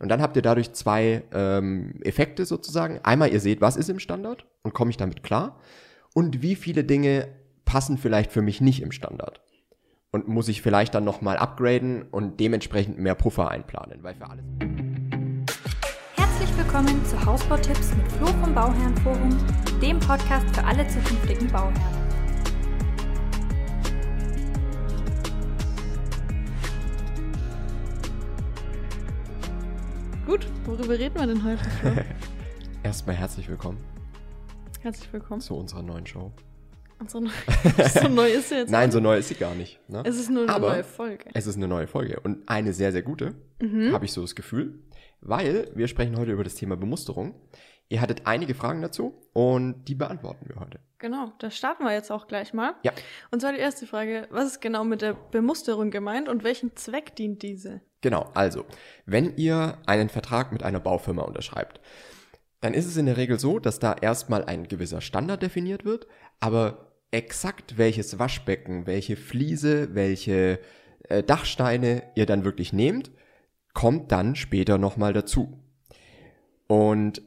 Und dann habt ihr dadurch zwei ähm, Effekte sozusagen. Einmal, ihr seht, was ist im Standard und komme ich damit klar. Und wie viele Dinge passen vielleicht für mich nicht im Standard. Und muss ich vielleicht dann nochmal upgraden und dementsprechend mehr Puffer einplanen, weil für alles. Herzlich willkommen zu Hausbautipps mit Flo vom Bauherrenforum, dem Podcast für alle zukünftigen Bauherren. Gut, worüber reden wir denn heute? Erstmal herzlich willkommen Herzlich willkommen. zu unserer neuen Show. So, neu, so neu ist sie jetzt. Nein, so neu ist sie gar nicht. Ne? Es ist nur eine Aber neue Folge. Es ist eine neue Folge und eine sehr, sehr gute, Mhm. habe ich so das Gefühl, weil wir sprechen heute über das Thema Bemusterung. Ihr hattet einige Fragen dazu und die beantworten wir heute. Genau, da starten wir jetzt auch gleich mal. Ja. Und zwar die erste Frage: Was ist genau mit der Bemusterung gemeint und welchen Zweck dient diese? Genau, also, wenn ihr einen Vertrag mit einer Baufirma unterschreibt, dann ist es in der Regel so, dass da erstmal ein gewisser Standard definiert wird, aber exakt welches Waschbecken, welche Fliese, welche äh, Dachsteine ihr dann wirklich nehmt, kommt dann später nochmal dazu. Und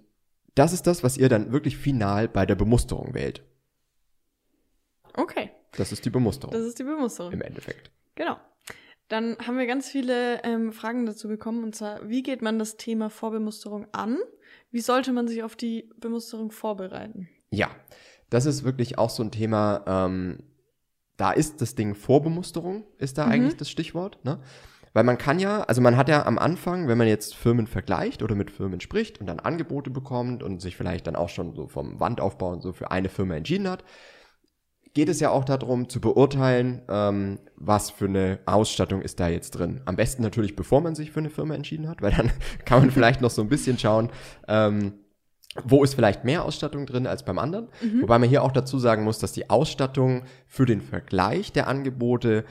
das ist das, was ihr dann wirklich final bei der Bemusterung wählt. Okay, Das ist die Bemusterung das ist die Bemusterung. im Endeffekt. Genau. Dann haben wir ganz viele ähm, Fragen dazu bekommen. Und zwar, wie geht man das Thema Vorbemusterung an? Wie sollte man sich auf die Bemusterung vorbereiten? Ja, das ist wirklich auch so ein Thema, ähm, da ist das Ding Vorbemusterung, ist da eigentlich das Stichwort, ne? Weil man kann ja, also man hat ja am Anfang, wenn man jetzt Firmen vergleicht oder mit Firmen spricht und dann Angebote bekommt und sich vielleicht dann auch schon so vom Wandaufbau und so für eine Firma entschieden hat, geht es ja auch darum zu beurteilen, ähm, was für eine Ausstattung ist da jetzt drin. Am besten natürlich, bevor man sich für eine Firma entschieden hat, weil dann kann man vielleicht noch so ein bisschen schauen, ähm, wo ist vielleicht mehr Ausstattung drin als beim anderen. Wobei man hier auch dazu sagen muss, dass die Ausstattung für den Vergleich der Angebote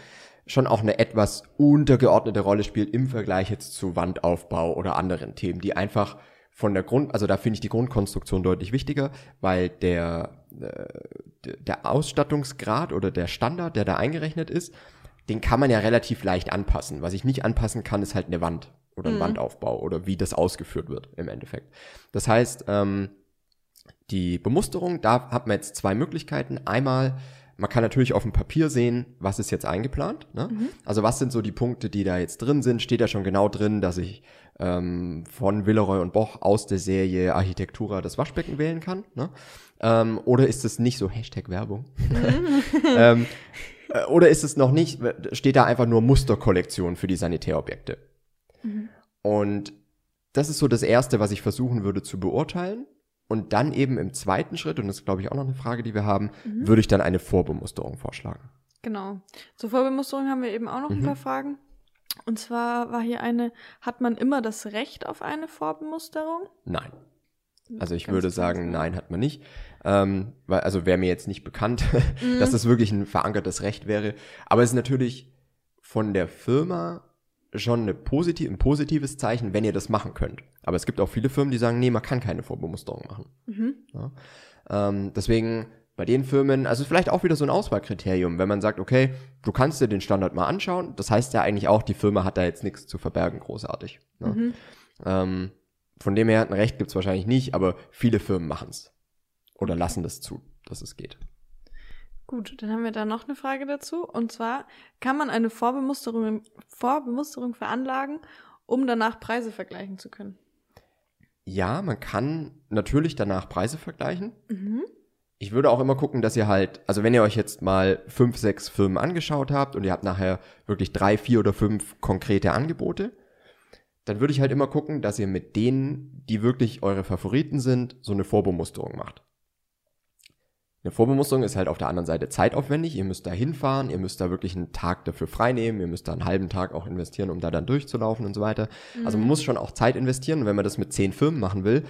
schon auch eine etwas untergeordnete Rolle spielt im Vergleich jetzt zu Wandaufbau oder anderen Themen, die einfach von der Grund, also da finde ich die Grundkonstruktion deutlich wichtiger, weil der, äh, der Ausstattungsgrad oder der Standard, der da eingerechnet ist, den kann man ja relativ leicht anpassen. Was ich nicht anpassen kann, ist halt eine Wand oder ein Wandaufbau oder wie das ausgeführt wird im Endeffekt. Das heißt, ähm, die Bemusterung, da hat man jetzt zwei Möglichkeiten. Einmal, man kann natürlich auf dem Papier sehen, was ist jetzt eingeplant. Ne? Also was sind so die Punkte, die da jetzt drin sind? Steht da schon genau drin, dass ich ähm, von Villeroy und Boch aus der Serie Architektura das Waschbecken wählen kann? Ne? Ähm, oder ist es nicht so Hashtag Werbung? ähm, äh, oder ist es noch nicht, steht da einfach nur Musterkollektion für die Sanitärobjekte? Und das ist so das Erste, was ich versuchen würde zu beurteilen. Und dann eben im zweiten Schritt, und das ist, glaube ich, auch noch eine Frage, die wir haben, würde ich dann eine Vorbemusterung vorschlagen. Genau. Zur Vorbemusterung haben wir eben auch noch ein paar Fragen. Und zwar war hier eine, hat man immer das Recht auf eine Vorbemusterung? Nein. Also ich Ganz würde sagen, nein, hat man nicht. Ähm, weil, also wäre mir jetzt nicht bekannt, dass das wirklich ein verankertes Recht wäre. Aber es ist natürlich von der Firma schon eine positiv, ein positives Zeichen, wenn ihr das machen könnt. Aber es gibt auch viele Firmen, die sagen, nee, man kann keine Vorbemusterung machen. Ja. Ähm, deswegen bei den Firmen, also vielleicht auch wieder so ein Auswahlkriterium, wenn man sagt, okay, du kannst dir den Standard mal anschauen, das heißt ja eigentlich auch, die Firma hat da jetzt nichts zu verbergen, großartig. Ne? Ähm, von dem her, ein Recht gibt's wahrscheinlich nicht, aber viele Firmen machen's Oder lassen das zu, dass es geht. Gut, dann haben wir da noch eine Frage dazu. Und zwar, kann man eine Vorbemusterung, Vorbemusterung veranlagen, um danach Preise vergleichen zu können? Ja, man kann natürlich danach Preise vergleichen. Mhm. Ich würde auch immer gucken, dass ihr halt, also wenn ihr euch jetzt mal fünf, sechs Firmen angeschaut habt und ihr habt nachher wirklich drei, vier oder fünf konkrete Angebote, dann würde ich halt immer gucken, dass ihr mit denen, die wirklich eure Favoriten sind, so eine Vorbemusterung macht. Eine Vorbemusterung ist halt auf der anderen Seite zeitaufwendig. Ihr müsst da hinfahren, ihr müsst da wirklich einen Tag dafür freinehmen, ihr müsst da einen halben Tag auch investieren, um da dann durchzulaufen und so weiter. Also man muss schon auch Zeit investieren und wenn man das mit zehn Firmen machen will,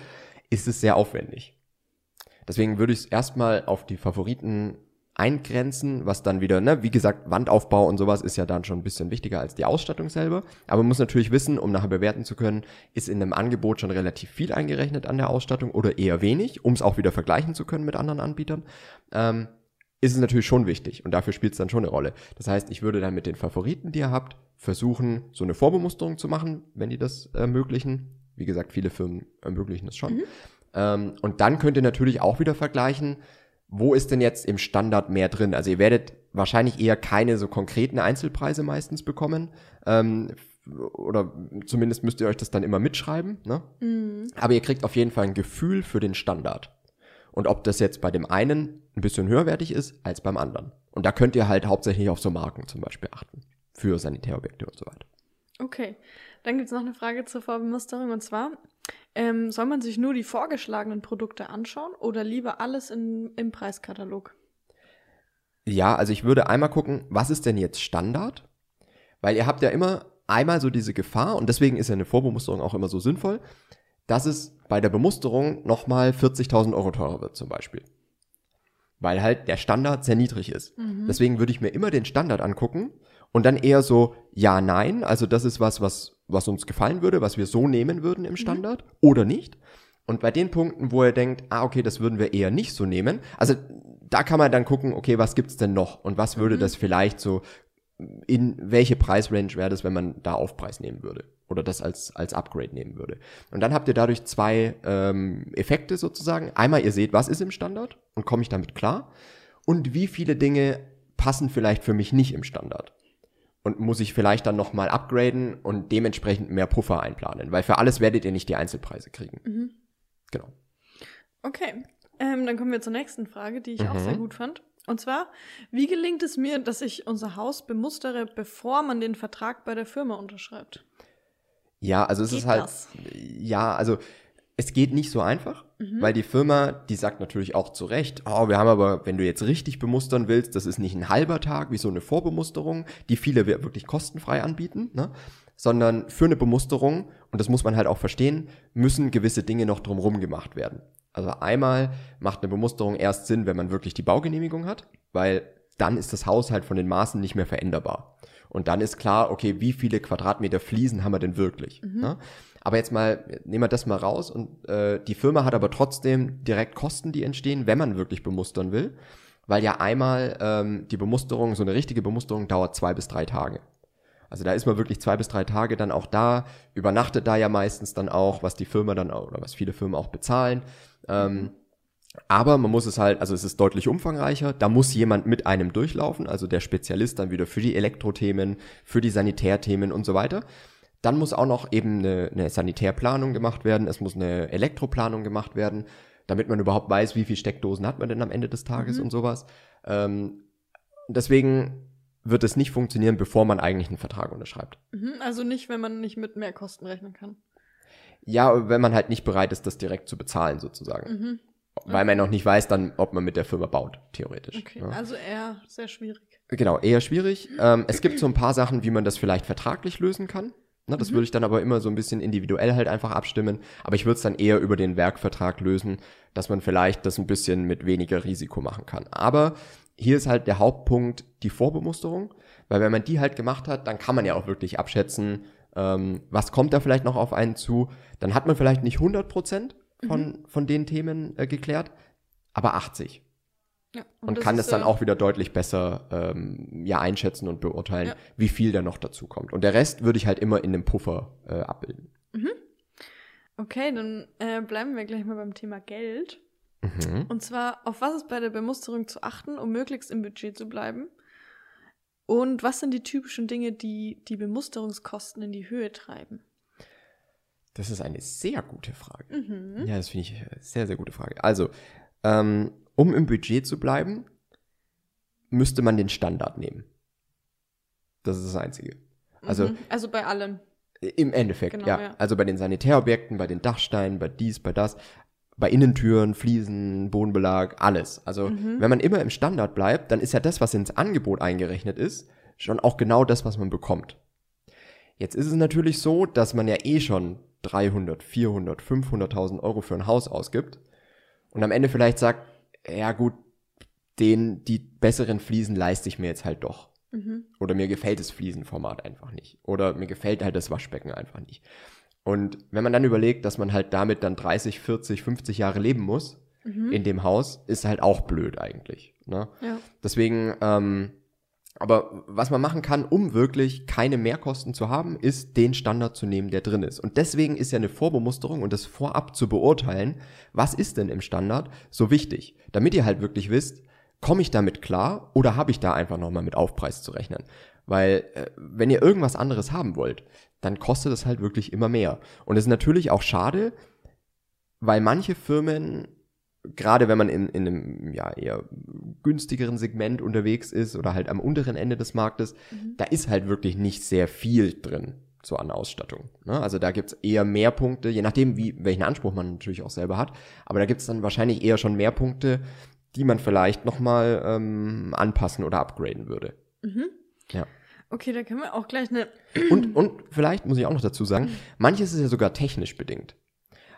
ist es sehr aufwendig. Deswegen würde ich es erstmal auf die Favoriten eingrenzen, was dann wieder, ne, wie gesagt, Wandaufbau und sowas ist ja dann schon ein bisschen wichtiger als die Ausstattung selber. Aber man muss natürlich wissen, um nachher bewerten zu können, ist in einem Angebot schon relativ viel eingerechnet an der Ausstattung oder eher wenig, um es auch wieder vergleichen zu können mit anderen Anbietern. Ähm, ist es natürlich schon wichtig und dafür spielt es dann schon eine Rolle. Das heißt, ich würde dann mit den Favoriten, die ihr habt, versuchen, so eine Vorbemusterung zu machen, wenn die das ermöglichen. Wie gesagt, viele Firmen ermöglichen das schon. Mhm. Ähm, und dann könnt ihr natürlich auch wieder vergleichen, wo ist denn jetzt im Standard mehr drin? Also ihr werdet wahrscheinlich eher keine so konkreten Einzelpreise meistens bekommen. Ähm, oder zumindest müsst ihr euch das dann immer mitschreiben. Ne? Mhm. Aber ihr kriegt auf jeden Fall ein Gefühl für den Standard. Und ob das jetzt bei dem einen ein bisschen höherwertig ist als beim anderen. Und da könnt ihr halt hauptsächlich auf so Marken zum Beispiel achten. Für Sanitärobjekte und so weiter. Okay. Dann gibt es noch eine Frage zur Vorbemusterung und zwar, ähm, soll man sich nur die vorgeschlagenen Produkte anschauen oder lieber alles in, im Preiskatalog? Ja, also ich würde einmal gucken, was ist denn jetzt Standard? Weil ihr habt ja immer einmal so diese Gefahr und deswegen ist ja eine Vorbemusterung auch immer so sinnvoll, dass es bei der Bemusterung nochmal 40.000 Euro teurer wird zum Beispiel. Weil halt der Standard sehr niedrig ist. Mhm. Deswegen würde ich mir immer den Standard angucken und dann eher so, ja, nein, also das ist was, was, was uns gefallen würde, was wir so nehmen würden im mhm. Standard mhm. oder nicht. Und bei den Punkten, wo er denkt, ah, okay, das würden wir eher nicht so nehmen, also da kann man dann gucken, okay, was gibt's denn noch und was würde mhm. das vielleicht so in welche Preisrange wäre das, wenn man da Aufpreis nehmen würde oder das als, als Upgrade nehmen würde. Und dann habt ihr dadurch zwei ähm, Effekte sozusagen. Einmal, ihr seht, was ist im Standard und komme ich damit klar und wie viele Dinge passen vielleicht für mich nicht im Standard. Und muss ich vielleicht dann nochmal upgraden und dementsprechend mehr Puffer einplanen, weil für alles werdet ihr nicht die Einzelpreise kriegen. Mhm. Genau. Okay, ähm, dann kommen wir zur nächsten Frage, die ich mhm. auch sehr gut fand. Und zwar, wie gelingt es mir, dass ich unser Haus bemustere, bevor man den Vertrag bei der Firma unterschreibt? Ja, also es geht ist halt, das? ja, also es geht nicht so einfach, mhm. weil die Firma, die sagt natürlich auch zu Recht, oh, wir haben aber, wenn du jetzt richtig bemustern willst, das ist nicht ein halber Tag wie so eine Vorbemusterung, die viele wirklich kostenfrei anbieten, ne? sondern für eine Bemusterung, und das muss man halt auch verstehen, müssen gewisse Dinge noch drumherum gemacht werden. Also einmal macht eine Bemusterung erst Sinn, wenn man wirklich die Baugenehmigung hat, weil dann ist das Haus halt von den Maßen nicht mehr veränderbar. Und dann ist klar, okay, wie viele Quadratmeter Fliesen haben wir denn wirklich? Mhm. Ne? Aber jetzt mal, nehmen wir das mal raus und äh, die Firma hat aber trotzdem direkt Kosten, die entstehen, wenn man wirklich bemustern will. Weil ja einmal ähm, die Bemusterung, so eine richtige Bemusterung dauert zwei bis drei Tage. Also da ist man wirklich zwei bis drei Tage dann auch da, übernachtet da ja meistens dann auch, was die Firma dann auch, oder was viele Firmen auch bezahlen. Ähm, aber man muss es halt, also es ist deutlich umfangreicher. Da muss jemand mit einem durchlaufen, also der Spezialist dann wieder für die Elektrothemen, für die Sanitärthemen und so weiter. Dann muss auch noch eben eine, eine Sanitärplanung gemacht werden. Es muss eine Elektroplanung gemacht werden, damit man überhaupt weiß, wie viele Steckdosen hat man denn am Ende des Tages mhm. und sowas. Ähm, deswegen wird es nicht funktionieren, bevor man eigentlich einen Vertrag unterschreibt. Mhm, also nicht, wenn man nicht mit mehr Kosten rechnen kann. Ja, wenn man halt nicht bereit ist, das direkt zu bezahlen, sozusagen. Mhm. Weil man noch nicht weiß, dann, ob man mit der Firma baut, theoretisch. Okay, ja. also eher sehr schwierig. Genau, eher schwierig. Ähm, es gibt so ein paar Sachen, wie man das vielleicht vertraglich lösen kann. Na, das mhm. würde ich dann aber immer so ein bisschen individuell halt einfach abstimmen. Aber ich würde es dann eher über den Werkvertrag lösen, dass man vielleicht das ein bisschen mit weniger Risiko machen kann. Aber hier ist halt der Hauptpunkt die Vorbemusterung. Weil wenn man die halt gemacht hat, dann kann man ja auch wirklich abschätzen, ähm, was kommt da vielleicht noch auf einen zu? Dann hat man vielleicht nicht 100 Prozent von, mhm. von den Themen äh, geklärt, aber 80. Ja, und, und kann es dann äh, auch wieder deutlich besser ähm, ja einschätzen und beurteilen, ja. wie viel da noch dazu kommt. Und der Rest würde ich halt immer in dem Puffer äh, abbilden. Mhm. Okay, dann äh, bleiben wir gleich mal beim Thema Geld. Mhm. Und zwar, auf was ist bei der Bemusterung zu achten, um möglichst im Budget zu bleiben? Und was sind die typischen Dinge, die die Bemusterungskosten in die Höhe treiben? Das ist eine sehr gute Frage. Mhm. Ja, das finde ich eine sehr, sehr gute Frage. Also, ähm, um im Budget zu bleiben, müsste man den Standard nehmen. Das ist das Einzige. Also, mhm. also bei allem. Im Endeffekt, genau, ja. ja. Also bei den Sanitärobjekten, bei den Dachsteinen, bei dies, bei das, bei Innentüren, Fliesen, Bodenbelag, alles. Also mhm. wenn man immer im Standard bleibt, dann ist ja das, was ins Angebot eingerechnet ist, schon auch genau das, was man bekommt. Jetzt ist es natürlich so, dass man ja eh schon 300, 400, 500.000 Euro für ein Haus ausgibt und am Ende vielleicht sagt, ja gut, den, die besseren Fliesen leiste ich mir jetzt halt doch. Mhm. Oder mir gefällt das Fliesenformat einfach nicht. Oder mir gefällt halt das Waschbecken einfach nicht. Und wenn man dann überlegt, dass man halt damit dann 30, 40, 50 Jahre leben muss mhm. in dem Haus, ist halt auch blöd eigentlich. Ne? Ja. Deswegen ähm, Aber was man machen kann, um wirklich keine Mehrkosten zu haben, ist den Standard zu nehmen, der drin ist. Und deswegen ist ja eine Vorbemusterung und das vorab zu beurteilen, was ist denn im Standard, so wichtig. Damit ihr halt wirklich wisst, komme ich damit klar oder habe ich da einfach nochmal mit Aufpreis zu rechnen? Weil äh, wenn ihr irgendwas anderes haben wollt, dann kostet es halt wirklich immer mehr. Und es ist natürlich auch schade, weil manche Firmen gerade wenn man in, in einem ja, eher günstigeren Segment unterwegs ist oder halt am unteren Ende des Marktes, mhm. da ist halt wirklich nicht sehr viel drin so an Ausstattung. Ne? Also da gibt's eher mehr Punkte, je nachdem, wie, welchen Anspruch man natürlich auch selber hat, aber da gibt's dann wahrscheinlich eher schon mehr Punkte, die man vielleicht nochmal ähm, anpassen oder upgraden würde. Mhm. Ja. Okay, da können wir auch gleich eine. Und, und vielleicht muss ich auch noch dazu sagen, manches ist ja sogar technisch bedingt.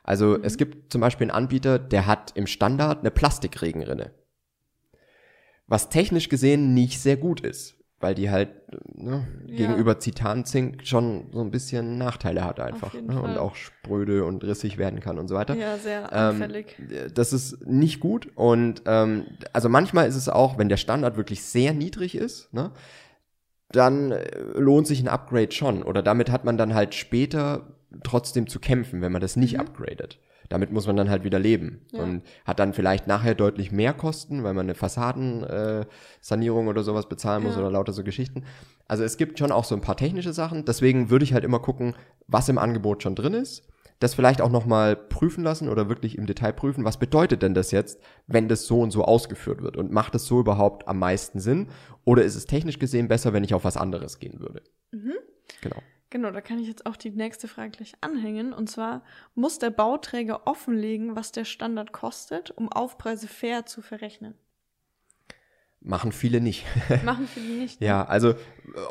Also mhm. es gibt zum Beispiel einen Anbieter, der hat im Standard eine Plastikregenrinne. Was technisch gesehen nicht sehr gut ist, weil die halt ne, ja. gegenüber Zitanzink schon so ein bisschen Nachteile hat einfach. Ne, und auch spröde und rissig werden kann und so weiter. Ja, sehr anfällig. Ähm, das ist nicht gut. Und ähm, also manchmal ist es auch, wenn der Standard wirklich sehr niedrig ist, ne, dann äh, lohnt sich ein Upgrade schon. Oder damit hat man dann halt später trotzdem zu kämpfen, wenn man das nicht mhm. upgradet. Damit muss man dann halt wieder leben ja. und hat dann vielleicht nachher deutlich mehr Kosten, weil man eine Fassadensanierung äh, oder sowas bezahlen muss ja. oder lauter so Geschichten. Also es gibt schon auch so ein paar technische Sachen. Deswegen würde ich halt immer gucken, was im Angebot schon drin ist. Das vielleicht auch nochmal prüfen lassen oder wirklich im Detail prüfen, was bedeutet denn das jetzt, wenn das so und so ausgeführt wird und macht es so überhaupt am meisten Sinn oder ist es technisch gesehen besser, wenn ich auf was anderes gehen würde? Mhm. Genau. Genau, da kann ich jetzt auch die nächste Frage gleich anhängen. Und zwar, muss der Bauträger offenlegen, was der Standard kostet, um Aufpreise fair zu verrechnen? Machen viele nicht. Machen viele nicht. Ne? ja, also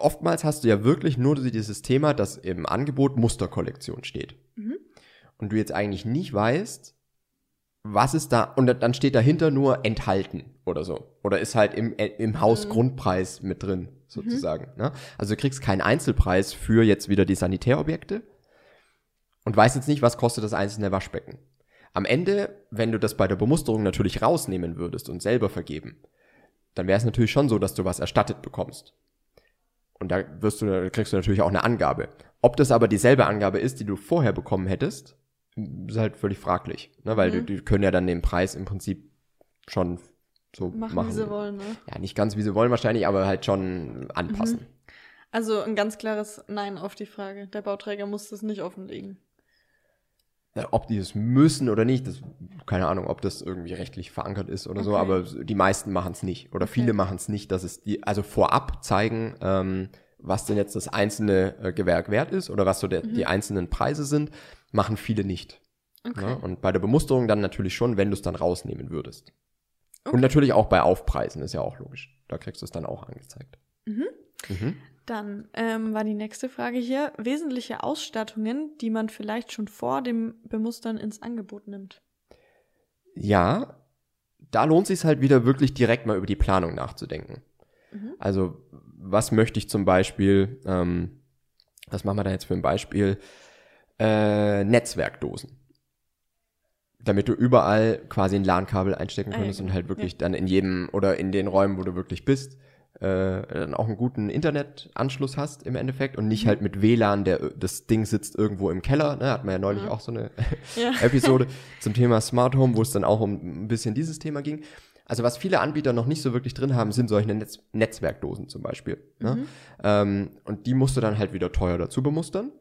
oftmals hast du ja wirklich nur dieses Thema, dass im Angebot Musterkollektion steht. Mhm. Und du jetzt eigentlich nicht weißt, was ist da, und dann steht dahinter nur enthalten oder so. Oder ist halt im, im Hausgrundpreis mit drin sozusagen. Mhm. Ne? Also du kriegst keinen Einzelpreis für jetzt wieder die Sanitärobjekte und weißt jetzt nicht, was kostet das einzelne Waschbecken. Am Ende, wenn du das bei der Bemusterung natürlich rausnehmen würdest und selber vergeben, dann wäre es natürlich schon so, dass du was erstattet bekommst. Und da wirst du, da kriegst du natürlich auch eine Angabe. Ob das aber dieselbe Angabe ist, die du vorher bekommen hättest, ist halt völlig fraglich, ne? weil mhm. die, die können ja dann den Preis im Prinzip schon so machen, machen, wie sie wollen, ne? Ja, nicht ganz wie sie wollen wahrscheinlich, aber halt schon anpassen. Mhm. Also ein ganz klares Nein auf die Frage. Der Bauträger muss das nicht offenlegen. Ja, ob die es müssen oder nicht, das, keine Ahnung, ob das irgendwie rechtlich verankert ist oder okay. so, aber die meisten machen es nicht. Oder okay. viele machen es nicht, dass es die, also vorab zeigen, ähm, was denn jetzt das einzelne äh, Gewerk wert ist oder was so der, mhm. die einzelnen Preise sind, machen viele nicht. Okay. Ne? Und bei der Bemusterung dann natürlich schon, wenn du es dann rausnehmen würdest. Okay. Und natürlich auch bei Aufpreisen, ist ja auch logisch. Da kriegst du es dann auch angezeigt. Mhm. Mhm. Dann ähm, war die nächste Frage hier. Wesentliche Ausstattungen, die man vielleicht schon vor dem Bemustern ins Angebot nimmt. Ja, da lohnt sich halt wieder wirklich direkt mal über die Planung nachzudenken. Mhm. Also, was möchte ich zum Beispiel, ähm, was machen wir da jetzt für ein Beispiel? Äh, Netzwerkdosen damit du überall quasi ein LAN-Kabel einstecken könntest ah, ja, und halt wirklich ja. dann in jedem oder in den Räumen, wo du wirklich bist, äh, dann auch einen guten Internetanschluss hast im Endeffekt und nicht mhm. halt mit WLAN, der das Ding sitzt irgendwo im Keller, ne, hat man ja neulich ja. auch so eine Episode zum Thema Smart Home, wo es dann auch um ein bisschen dieses Thema ging. Also was viele Anbieter noch nicht so wirklich drin haben, sind solche Netz Netzwerkdosen zum Beispiel. Ne? Mhm. Ähm, und die musst du dann halt wieder teuer dazu bemustern.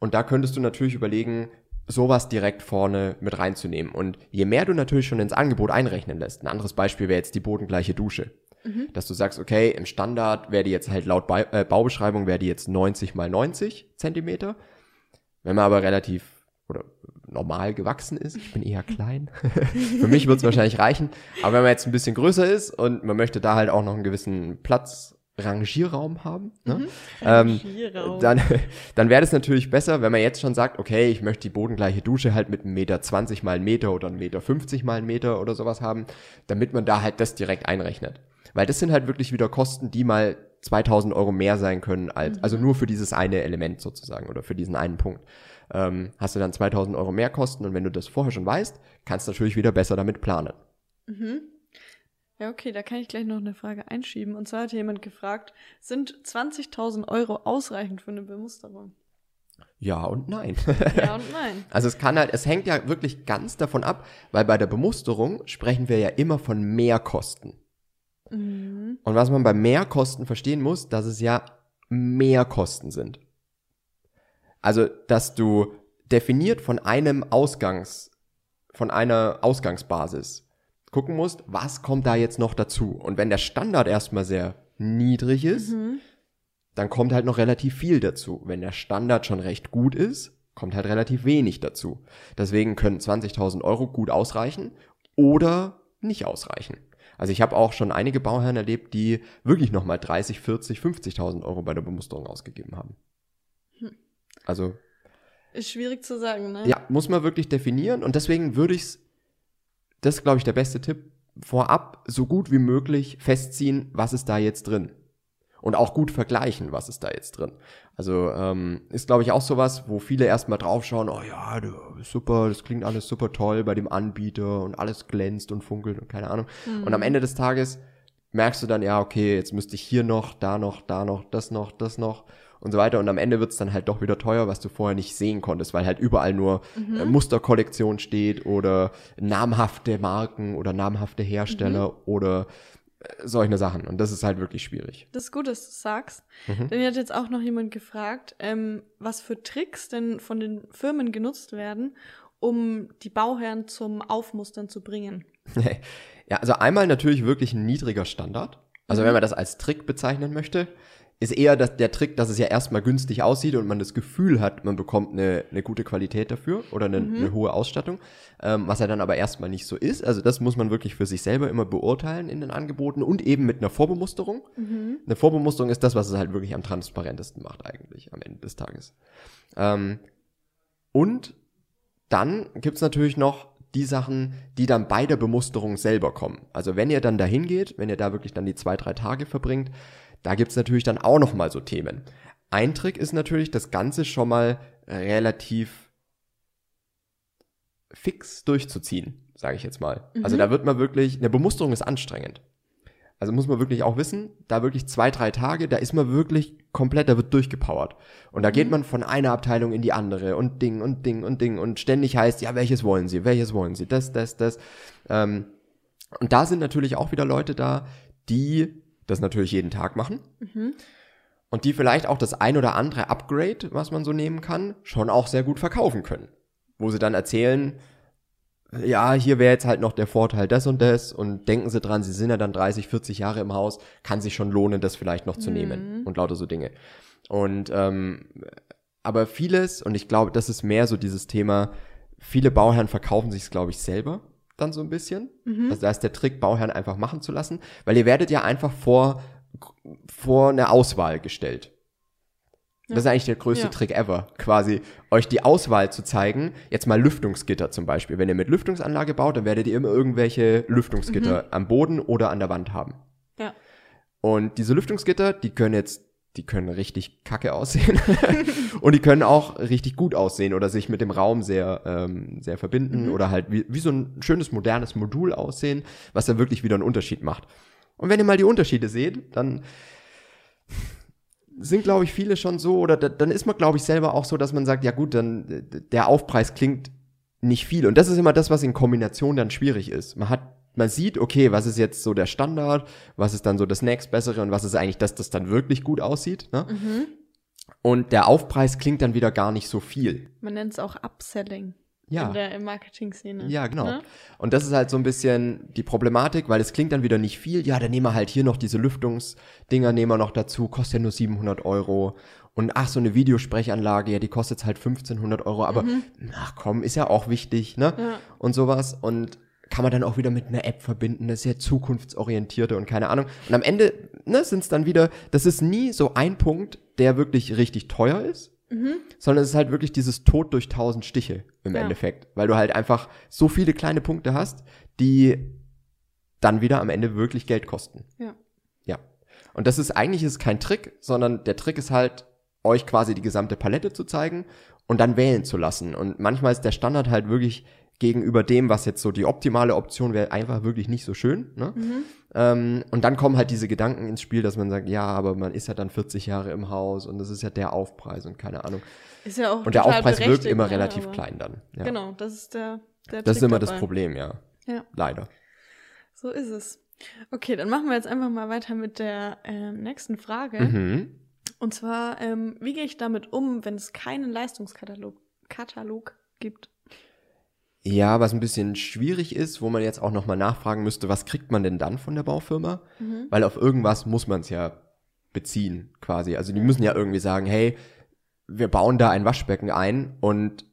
Und da könntest du natürlich überlegen, sowas direkt vorne mit reinzunehmen. Und je mehr du natürlich schon ins Angebot einrechnen lässt, ein anderes Beispiel wäre jetzt die bodengleiche Dusche. Mhm. Dass du sagst, okay, im Standard wäre die jetzt halt laut ba äh, Baubeschreibung wäre die jetzt 90 mal 90 Zentimeter. Wenn man aber relativ oder normal gewachsen ist, ich bin eher klein, für mich wird es wahrscheinlich reichen. Aber wenn man jetzt ein bisschen größer ist und man möchte da halt auch noch einen gewissen Platz Rangierraum haben, ne? Mhm. Ähm, dann, dann wäre das natürlich besser, wenn man jetzt schon sagt, okay, ich möchte die bodengleiche Dusche halt mit einem Meter 20 mal einen Meter oder einem Meter 50 mal einen Meter oder sowas haben, damit man da halt das direkt einrechnet. Weil das sind halt wirklich wieder Kosten, die mal 2000 Euro mehr sein können, als, mhm. also nur für dieses eine Element sozusagen oder für diesen einen Punkt. Ähm, hast du dann 2000 Euro mehr Kosten und wenn du das vorher schon weißt, kannst du natürlich wieder besser damit planen. Mhm. Ja, okay, da kann ich gleich noch eine Frage einschieben. Und zwar hat jemand gefragt, sind 20.000 Euro ausreichend für eine Bemusterung? Ja und nein. Ja und nein. Also es kann halt, es hängt ja wirklich ganz davon ab, weil bei der Bemusterung sprechen wir ja immer von Mehrkosten. Mhm. Und was man bei Mehrkosten verstehen muss, dass es ja Mehrkosten sind. Also, dass du definiert von einem Ausgangs, von einer Ausgangsbasis gucken musst, was kommt da jetzt noch dazu? Und wenn der Standard erstmal sehr niedrig ist, Mhm. dann kommt halt noch relativ viel dazu. Wenn der Standard schon recht gut ist, kommt halt relativ wenig dazu. Deswegen können 20.000 Euro gut ausreichen oder nicht ausreichen. Also ich habe auch schon einige Bauherren erlebt, die wirklich nochmal 30, 40, 50.000 Euro bei der Bemusterung ausgegeben haben. Also Ist schwierig zu sagen, ne? ja, muss man wirklich definieren und deswegen würde ich's, das ist glaube ich der beste Tipp, vorab so gut wie möglich festziehen, was ist da jetzt drin. Und auch gut vergleichen, was ist da jetzt drin. Also ähm, ist, glaube ich, auch sowas, wo viele erstmal draufschauen, oh ja, du, super, das klingt alles super toll bei dem Anbieter und alles glänzt und funkelt und keine Ahnung. Und am Ende des Tages merkst du dann, ja, okay, jetzt müsste ich hier noch, da noch, da noch, das noch, das noch und so weiter. Und am Ende wird's dann halt doch wieder teuer, was du vorher nicht sehen konntest, weil halt überall nur äh, Musterkollektion steht oder namhafte Marken oder namhafte Hersteller oder äh, solche Sachen. Und das ist halt wirklich schwierig. Das ist gut, dass du sagst. Mhm. Denn hier hat jetzt auch noch jemand gefragt, ähm, was für Tricks denn von den Firmen genutzt werden, um die Bauherren zum Aufmustern zu bringen. ja, also einmal natürlich wirklich ein niedriger Standard. Also wenn man das als Trick bezeichnen möchte, ist eher das, der Trick, dass es ja erstmal günstig aussieht und man das Gefühl hat, man bekommt eine, eine gute Qualität dafür oder eine, eine hohe Ausstattung, ähm, was ja dann aber erstmal nicht so ist. Also das muss man wirklich für sich selber immer beurteilen in den Angeboten und eben mit einer Vorbemusterung. Eine Vorbemusterung ist das, was es halt wirklich am transparentesten macht eigentlich am Ende des Tages. Ähm, und dann gibt's natürlich noch die Sachen, die dann bei der Bemusterung selber kommen. Also wenn ihr dann dahin geht, wenn ihr da wirklich dann die zwei, drei Tage verbringt, da gibt's natürlich dann auch noch mal so Themen. Ein Trick ist natürlich, das Ganze schon mal relativ fix durchzuziehen, sage ich jetzt mal. Also da wird man wirklich, eine Bemusterung ist anstrengend. Also muss man wirklich auch wissen, da wirklich zwei, drei Tage, da ist man wirklich komplett, da wird durchgepowert. Und da geht man von einer Abteilung in die andere und Ding und Ding und Ding und ständig heißt, ja, welches wollen Sie, welches wollen Sie, das, das, das. Ähm, und da sind natürlich auch wieder Leute da, die das natürlich jeden Tag machen. Und die vielleicht auch das ein oder andere Upgrade, was man so nehmen kann, schon auch sehr gut verkaufen können. Wo sie dann erzählen, ja, hier wäre jetzt halt noch der Vorteil das und das und denken Sie dran, Sie sind ja dann 30, 40 Jahre im Haus, kann sich schon lohnen, das vielleicht noch zu nehmen und lauter so Dinge. Und ähm, aber vieles, und ich glaube, das ist mehr so dieses Thema, viele Bauherren verkaufen sich glaube ich, selber dann so ein bisschen. Also da ist der Trick, Bauherren einfach machen zu lassen, weil ihr werdet ja einfach vor, vor eine Auswahl gestellt. Das ist eigentlich der größte Ja. Trick ever, quasi euch die Auswahl zu zeigen. Jetzt mal Lüftungsgitter zum Beispiel. Wenn ihr mit Lüftungsanlage baut, dann werdet ihr immer irgendwelche Lüftungsgitter am Boden oder an der Wand haben. Ja. Und diese Lüftungsgitter, die können jetzt, die können richtig kacke aussehen. und die können auch richtig gut aussehen oder sich mit dem Raum sehr, ähm, sehr verbinden oder halt wie, wie so ein schönes modernes Modul aussehen, was dann wirklich wieder einen Unterschied macht. Und wenn ihr mal die Unterschiede seht, dann sind, glaube ich, viele schon so, oder da, dann ist man, glaube ich, selber auch so, dass man sagt, ja gut, dann der Aufpreis klingt nicht viel. Und das ist immer das, was in Kombination dann schwierig ist. Man hat, man sieht, okay, was ist jetzt so der Standard, was ist dann so das nächstbessere und was ist eigentlich das, das dann wirklich gut aussieht. Ne? Und der Aufpreis klingt dann wieder gar nicht so viel. Man nennt es auch Upselling Ja. in der Marketing-Szene. Ja, genau. Ne? Und das ist halt so ein bisschen die Problematik, weil es klingt dann wieder nicht viel. Ja, dann nehmen wir halt hier noch diese Lüftungsdinger, nehmen wir noch dazu, kostet ja nur 700 Euro. Und ach, so eine Videosprechanlage, ja, die kostet jetzt halt 1500 Euro, aber ach komm, ist ja auch wichtig, ne? Ja. Und sowas. Und kann man dann auch wieder mit einer App verbinden, das ist ja zukunftsorientierte und keine Ahnung. Und am Ende ne, sind es dann wieder, das ist nie so ein Punkt, der wirklich richtig teuer ist, sondern es ist halt wirklich dieses Tod durch tausend Stiche im Ja. Endeffekt, weil du halt einfach so viele kleine Punkte hast, die dann wieder am Ende wirklich Geld kosten. Ja. Ja. Und das ist eigentlich ist kein Trick, sondern der Trick ist halt, euch quasi die gesamte Palette zu zeigen und dann wählen zu lassen. Und manchmal ist der Standard halt wirklich gegenüber dem, was jetzt so die optimale Option wäre, einfach wirklich nicht so schön. Ne? Ähm, und dann kommen halt diese Gedanken ins Spiel, dass man sagt, ja, aber man ist ja dann 40 Jahre im Haus und das ist ja der Aufpreis und keine Ahnung. Ist ja auch Und der Aufpreis wirkt immer ne, relativ klein dann. Ja. Genau, das ist der, der Das ist Trick immer das dabei. Problem, ja. Ja. Leider. So ist es. Okay, dann machen wir jetzt einfach mal weiter mit der ähm, nächsten Frage. Mhm. Und zwar, ähm, wie gehe ich damit um, wenn es keinen Leistungskatalog Katalog gibt? Ja, was ein bisschen schwierig ist, wo man jetzt auch nochmal nachfragen müsste, was kriegt man denn dann von der Baufirma? Mhm. Weil auf irgendwas muss man es ja beziehen, quasi. Also die müssen ja irgendwie sagen, hey, wir bauen da ein Waschbecken ein und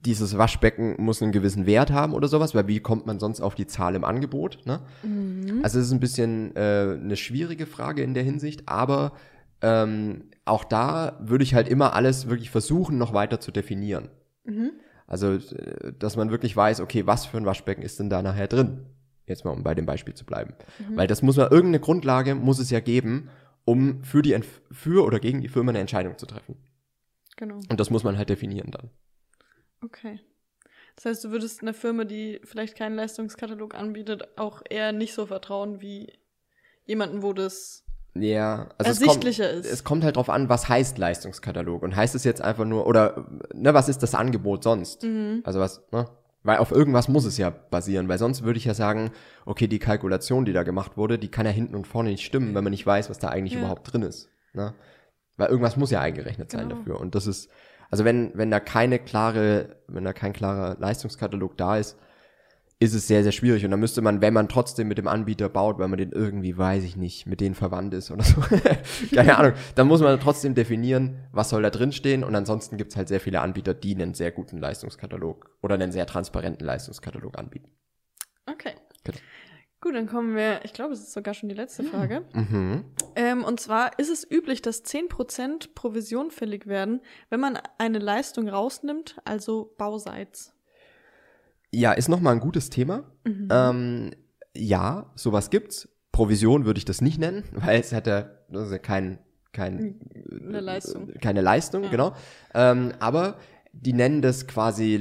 dieses Waschbecken muss einen gewissen Wert haben oder sowas, weil wie kommt man sonst auf die Zahl im Angebot? Ne? Mhm. Also es ist ein bisschen äh, eine schwierige Frage in der Hinsicht, aber ähm, auch da würde ich halt immer alles wirklich versuchen, noch weiter zu definieren. Mhm. Also, äh, dass man wirklich weiß, okay, was für ein Waschbecken ist denn da nachher drin? Jetzt mal, um bei dem Beispiel zu bleiben. Weil das muss man, irgendeine Grundlage muss es ja geben, um für die, Entf- für oder gegen die Firma eine Entscheidung zu treffen. Genau. Und das muss man halt definieren dann. Okay. Das heißt, du würdest einer Firma, die vielleicht keinen Leistungskatalog anbietet, auch eher nicht so vertrauen wie jemanden, wo das Ja, also Ersichtlicher es kommt, ist. Es kommt halt drauf an, was heißt Leistungskatalog und heißt es jetzt einfach nur oder ne, was ist das Angebot sonst? Mhm. Also was, ne? Weil auf irgendwas muss es ja basieren, weil sonst würde ich ja sagen, okay, die Kalkulation, die da gemacht wurde, die kann ja hinten und vorne nicht stimmen, wenn man nicht weiß, was da eigentlich Ja. überhaupt drin ist. Ne? Weil irgendwas muss ja eingerechnet sein Genau. dafür. Und das ist, also wenn, wenn da keine klare, wenn da kein klarer Leistungskatalog da ist, ist es sehr, sehr schwierig. Und dann müsste man, wenn man trotzdem mit dem Anbieter baut, weil man den irgendwie, weiß ich nicht, mit denen verwandt ist oder so, keine Ahnung, dann muss man trotzdem definieren, was soll da drin stehen. Und ansonsten gibt es halt sehr viele Anbieter, die einen sehr guten Leistungskatalog oder einen sehr transparenten Leistungskatalog anbieten. Okay. Genau. Gut, dann kommen wir, ich glaube, es ist sogar schon die letzte Frage. Mhm. Ähm, und zwar, ist es üblich, dass 10% Provision fällig werden, wenn man eine Leistung rausnimmt, also bauseits? Ja, ist nochmal ein gutes Thema. Mhm. Ähm, ja, sowas gibt's. Provision würde ich das nicht nennen, weil es hätte ja kein, kein, Eine Leistung. äh, keine Leistung, Ja. genau. Ähm, aber die nennen das quasi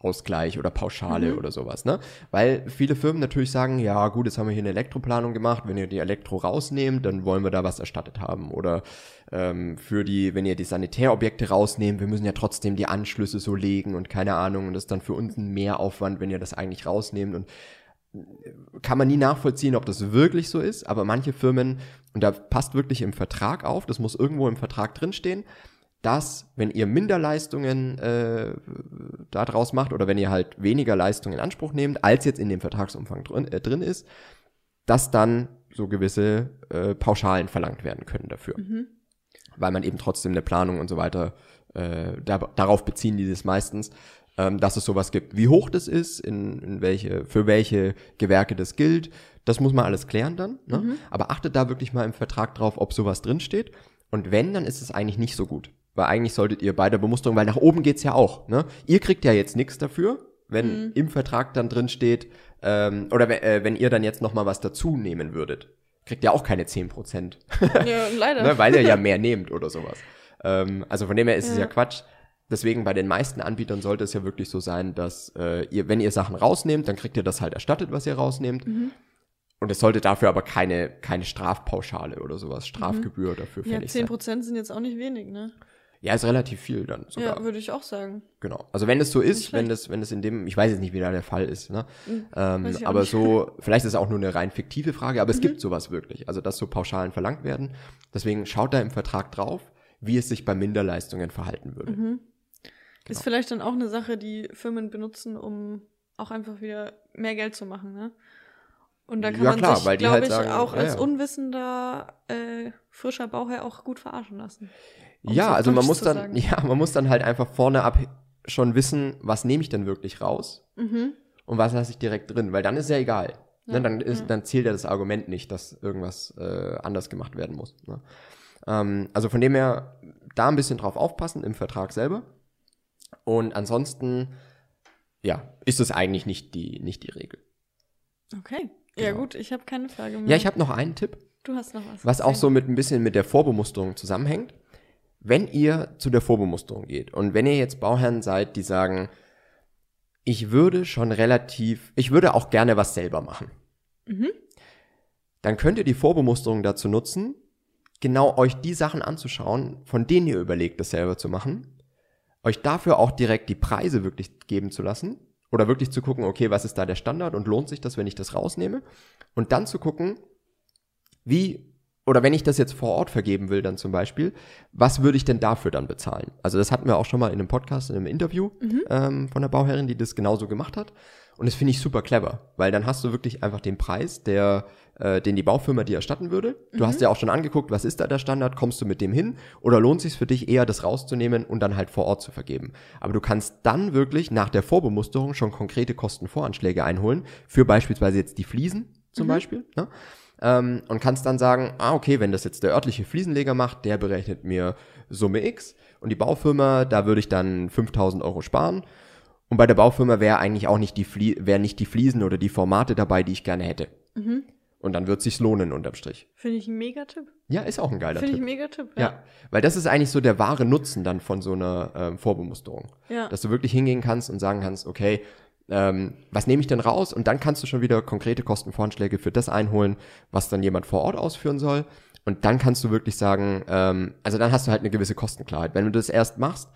Leistungsersatzausgleich oder Pauschale Mhm. oder sowas, ne? Weil viele Firmen natürlich sagen, ja gut, jetzt haben wir hier eine Elektroplanung gemacht, wenn ihr die Elektro rausnehmt, dann wollen wir da was erstattet haben. Oder ähm, für die, wenn ihr die Sanitärobjekte rausnehmt, wir müssen ja trotzdem die Anschlüsse so legen und keine Ahnung, und das ist dann für uns ein Mehraufwand, wenn ihr das eigentlich rausnehmt und kann man nie nachvollziehen, ob das wirklich so ist, aber manche Firmen, und da passt wirklich im Vertrag auf, das muss irgendwo im Vertrag drinstehen, dass, wenn ihr Minderleistungen äh, da draus macht oder wenn ihr halt weniger Leistung in Anspruch nehmt, als jetzt in dem Vertragsumfang drin, äh, drin ist, dass dann so gewisse äh, Pauschalen verlangt werden können dafür. Mhm. Weil man eben trotzdem eine Planung und so weiter, äh, da, darauf beziehen die das meistens, ähm, dass es sowas gibt. Wie hoch das ist, in, in welche, für welche Gewerke das gilt, das muss man alles klären dann. Ne? Mhm. Aber achtet da wirklich mal im Vertrag drauf, ob sowas drinsteht. Und wenn, dann ist es eigentlich nicht so gut. Weil eigentlich solltet ihr bei der Bemusterung, weil nach oben geht's ja auch. Ne? Ihr kriegt ja jetzt nichts dafür, wenn Mhm. im Vertrag dann drin steht, ähm, oder äh, wenn ihr dann jetzt noch mal was dazu nehmen würdet, kriegt ihr auch keine 10%. Ja, leider. ne, weil ihr ja mehr nehmt oder sowas. Ähm, also von dem her ist es Ja. ja Quatsch. Deswegen bei den meisten Anbietern sollte es ja wirklich so sein, dass äh, ihr, wenn ihr Sachen rausnehmt, dann kriegt ihr das halt erstattet, was ihr rausnehmt. Mhm. Und es sollte dafür aber keine, keine Strafpauschale oder sowas, Strafgebühr dafür ja, fällig sein. 10% sind jetzt auch nicht wenig, ne? Ja, ist relativ viel dann sogar. Ja, würde ich auch sagen. Genau. Also wenn es so Nicht ist, schlecht. wenn das, wenn es in dem, ich weiß jetzt nicht, wie da der Fall ist, ne? Ähm, ich auch aber nicht. so, vielleicht ist es auch nur eine rein fiktive Frage, aber es Mhm. gibt sowas wirklich. Also dass so Pauschalen verlangt werden. Deswegen schaut da im Vertrag drauf, wie es sich bei Minderleistungen verhalten würde. Mhm. Genau. Ist vielleicht dann auch eine Sache, die Firmen benutzen, um auch einfach wieder mehr Geld zu machen, ne? Und da kann Ja, man klar, sich, glaube halt ich, sagen, auch ja, als ja. unwissender äh, frischer Bauherr auch gut verarschen lassen. Ja, auf also man muss dann, sagen. ja, man muss dann halt einfach vorne ab schon wissen, was nehme ich denn wirklich raus Mhm. und was lasse ich direkt drin, weil dann ist ja egal. Ja, ne, dann, ist, ja. dann zählt ja das Argument nicht, dass irgendwas äh, anders gemacht werden muss. Ne? Ähm, also von dem her da ein bisschen drauf aufpassen im Vertrag selber. Und ansonsten, ja, ist es eigentlich nicht die, nicht die Regel. Okay. Ja, Genau. gut, ich habe keine Frage mehr. Ja, ich habe noch einen Tipp. Du hast noch was. was auch Erzähl. so mit ein bisschen mit der Vorbemusterung zusammenhängt. Wenn ihr zu der Vorbemusterung geht und wenn ihr jetzt Bauherren seid, die sagen, ich würde schon relativ, ich würde auch gerne was selber machen. dann könnt ihr die Vorbemusterung dazu nutzen, genau euch die Sachen anzuschauen, von denen ihr überlegt, das selber zu machen, euch dafür auch direkt die Preise wirklich geben zu lassen oder wirklich zu gucken, okay, was ist da der Standard und lohnt sich das, wenn ich das rausnehme und dann zu gucken, wie oder wenn ich das jetzt vor Ort vergeben will, dann zum Beispiel, was würde ich denn dafür dann bezahlen? Also das hatten wir auch schon mal in einem Podcast, in einem Interview ähm, von der Bauherrin, die das genauso gemacht hat. Und das finde ich super clever, weil dann hast du wirklich einfach den Preis, der, äh, den die Baufirma dir erstatten würde. Du hast ja auch schon angeguckt, was ist da der Standard, kommst du mit dem hin oder lohnt sich für dich eher, das rauszunehmen und dann halt vor Ort zu vergeben. Aber du kannst dann wirklich nach der Vorbemusterung schon konkrete Kostenvoranschläge einholen für beispielsweise jetzt die Fliesen zum Beispiel. Ne? Ähm, und kannst dann sagen, ah, okay, wenn das jetzt der örtliche Fliesenleger macht, der berechnet mir Summe X und die Baufirma, da würde ich dann 5000 Euro sparen. Und bei der Baufirma wäre eigentlich auch nicht die, Flie nicht die Fliesen oder die Formate dabei, die ich gerne hätte. Und dann wird sich's lohnen unterm Strich. Finde ich ein Megatipp. Ja, ist auch ein geiler Finde ich Tipp. ein Megatipp. Ja, weil das ist eigentlich so der wahre Nutzen dann von so einer ähm, Vorbemusterung. Ja. Dass du wirklich hingehen kannst und sagen kannst, okay, ähm, was nehme ich denn raus? Und dann kannst du schon wieder konkrete Kostenvoranschläge für das einholen, was dann jemand vor Ort ausführen soll. Und dann kannst du wirklich sagen, ähm, also dann hast du halt eine gewisse Kostenklarheit. Wenn du das erst machst,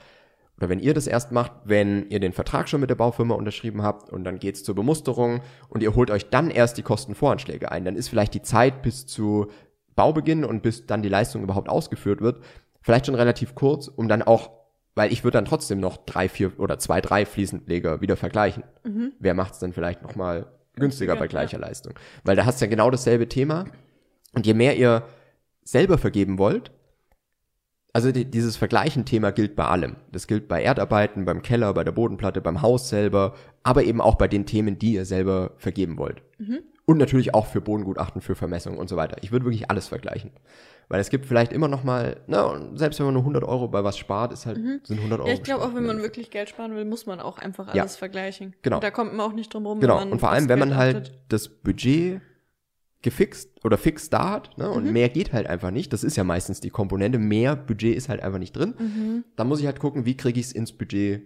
oder wenn ihr das erst macht, wenn ihr den Vertrag schon mit der Baufirma unterschrieben habt und dann geht's zur Bemusterung und ihr holt euch dann erst die Kostenvoranschläge ein, dann ist vielleicht die Zeit bis zu Baubeginn und bis dann die Leistung überhaupt ausgeführt wird, vielleicht schon relativ kurz, um dann auch, weil ich würde dann trotzdem noch drei, vier oder zwei, drei Fliesenleger wieder vergleichen. Wer macht's dann vielleicht nochmal günstiger bei gleicher Leistung? Weil da hast du ja genau dasselbe Thema. Und je mehr ihr selber vergeben wollt, also die, dieses Vergleichen-Thema gilt bei allem. Das gilt bei Erdarbeiten, beim Keller, bei der Bodenplatte, beim Haus selber, aber eben auch bei den Themen, die ihr selber vergeben wollt. Und natürlich auch für Bodengutachten, für Vermessungen und so weiter. Ich würde wirklich alles vergleichen. Weil es gibt vielleicht immer noch mal, na, und selbst wenn man nur 100 Euro bei was spart, ist halt, sind 100 Euro Ja, ich glaube auch, wenn man wirklich Geld sparen will, muss man auch einfach Ja. alles vergleichen. Genau. Und da kommt man auch nicht drum rum. Genau, wenn man und vor allem, wenn man halt achtet. das Budget gefixt oder fix da hat, ne, Mhm. und mehr geht halt einfach nicht, das ist ja meistens die Komponente, mehr Budget ist halt einfach nicht drin, Mhm. dann muss ich halt gucken, wie kriege ich es ins Budget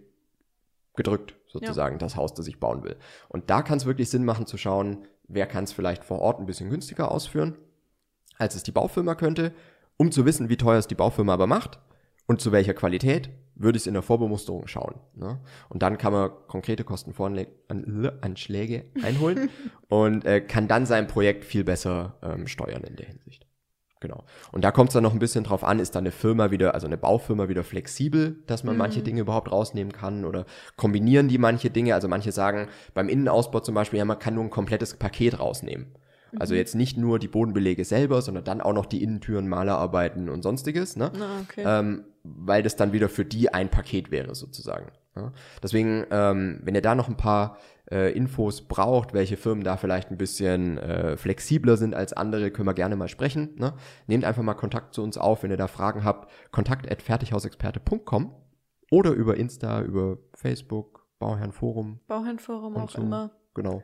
gedrückt, sozusagen, das Haus, das ich bauen will. Und da kann es wirklich Sinn machen zu schauen, wer kann es vielleicht vor Ort ein bisschen günstiger ausführen, als es die Baufirma könnte, um zu wissen, wie teuer es die Baufirma aber macht und zu welcher Qualität, würde ich es in der Vorbemusterung schauen. Ne? Und dann kann man konkrete Kostenvoranschläge einholen und äh, kann dann sein Projekt viel besser ähm, steuern in der Hinsicht. Genau. Und da kommt es dann noch ein bisschen drauf an, ist dann eine Firma wieder, also eine Baufirma wieder flexibel, dass man manche Dinge überhaupt rausnehmen kann oder kombinieren die manche Dinge. Also manche sagen beim Innenausbau zum Beispiel, ja, man kann nur ein komplettes Paket rausnehmen. Also jetzt nicht nur die Bodenbelege selber, sondern dann auch noch die Innentüren, Malerarbeiten und sonstiges, ne? Ah, okay. ähm, weil das dann wieder für die ein Paket wäre sozusagen. Ja? Deswegen, ähm, wenn ihr da noch ein paar äh, Infos braucht, welche Firmen da vielleicht ein bisschen äh, flexibler sind als andere, können wir gerne mal sprechen. Ne? Nehmt einfach mal Kontakt zu uns auf, wenn ihr da Fragen habt. Kontakt at fertighausexperte.com oder über Insta, über Facebook, Bauherrenforum Bauherrenforum und auch so. immer. Genau.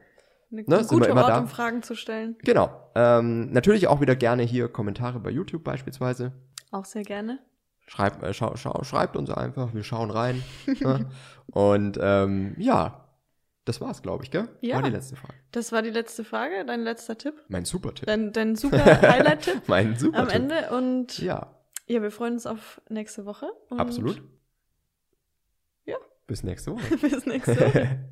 Eine Ne, ein sind wir guter immer Ort, da? um Fragen zu stellen. Genau. Ähm, natürlich auch wieder gerne hier Kommentare bei YouTube beispielsweise. Auch sehr gerne. Schreibt, äh, schau, schau, schreibt uns einfach, wir schauen rein. ne? Und ähm, ja, das war's, glaube ich, gell? Ja. War die letzte Frage. Das war die letzte Frage, dein letzter Tipp. Mein Super-Tipp. Dein, dein super Highlight-Tipp Mein super am Ende. Und ja. Ja, wir freuen uns auf nächste Woche. Absolut. Ja. Bis nächste Woche. Bis nächste Woche.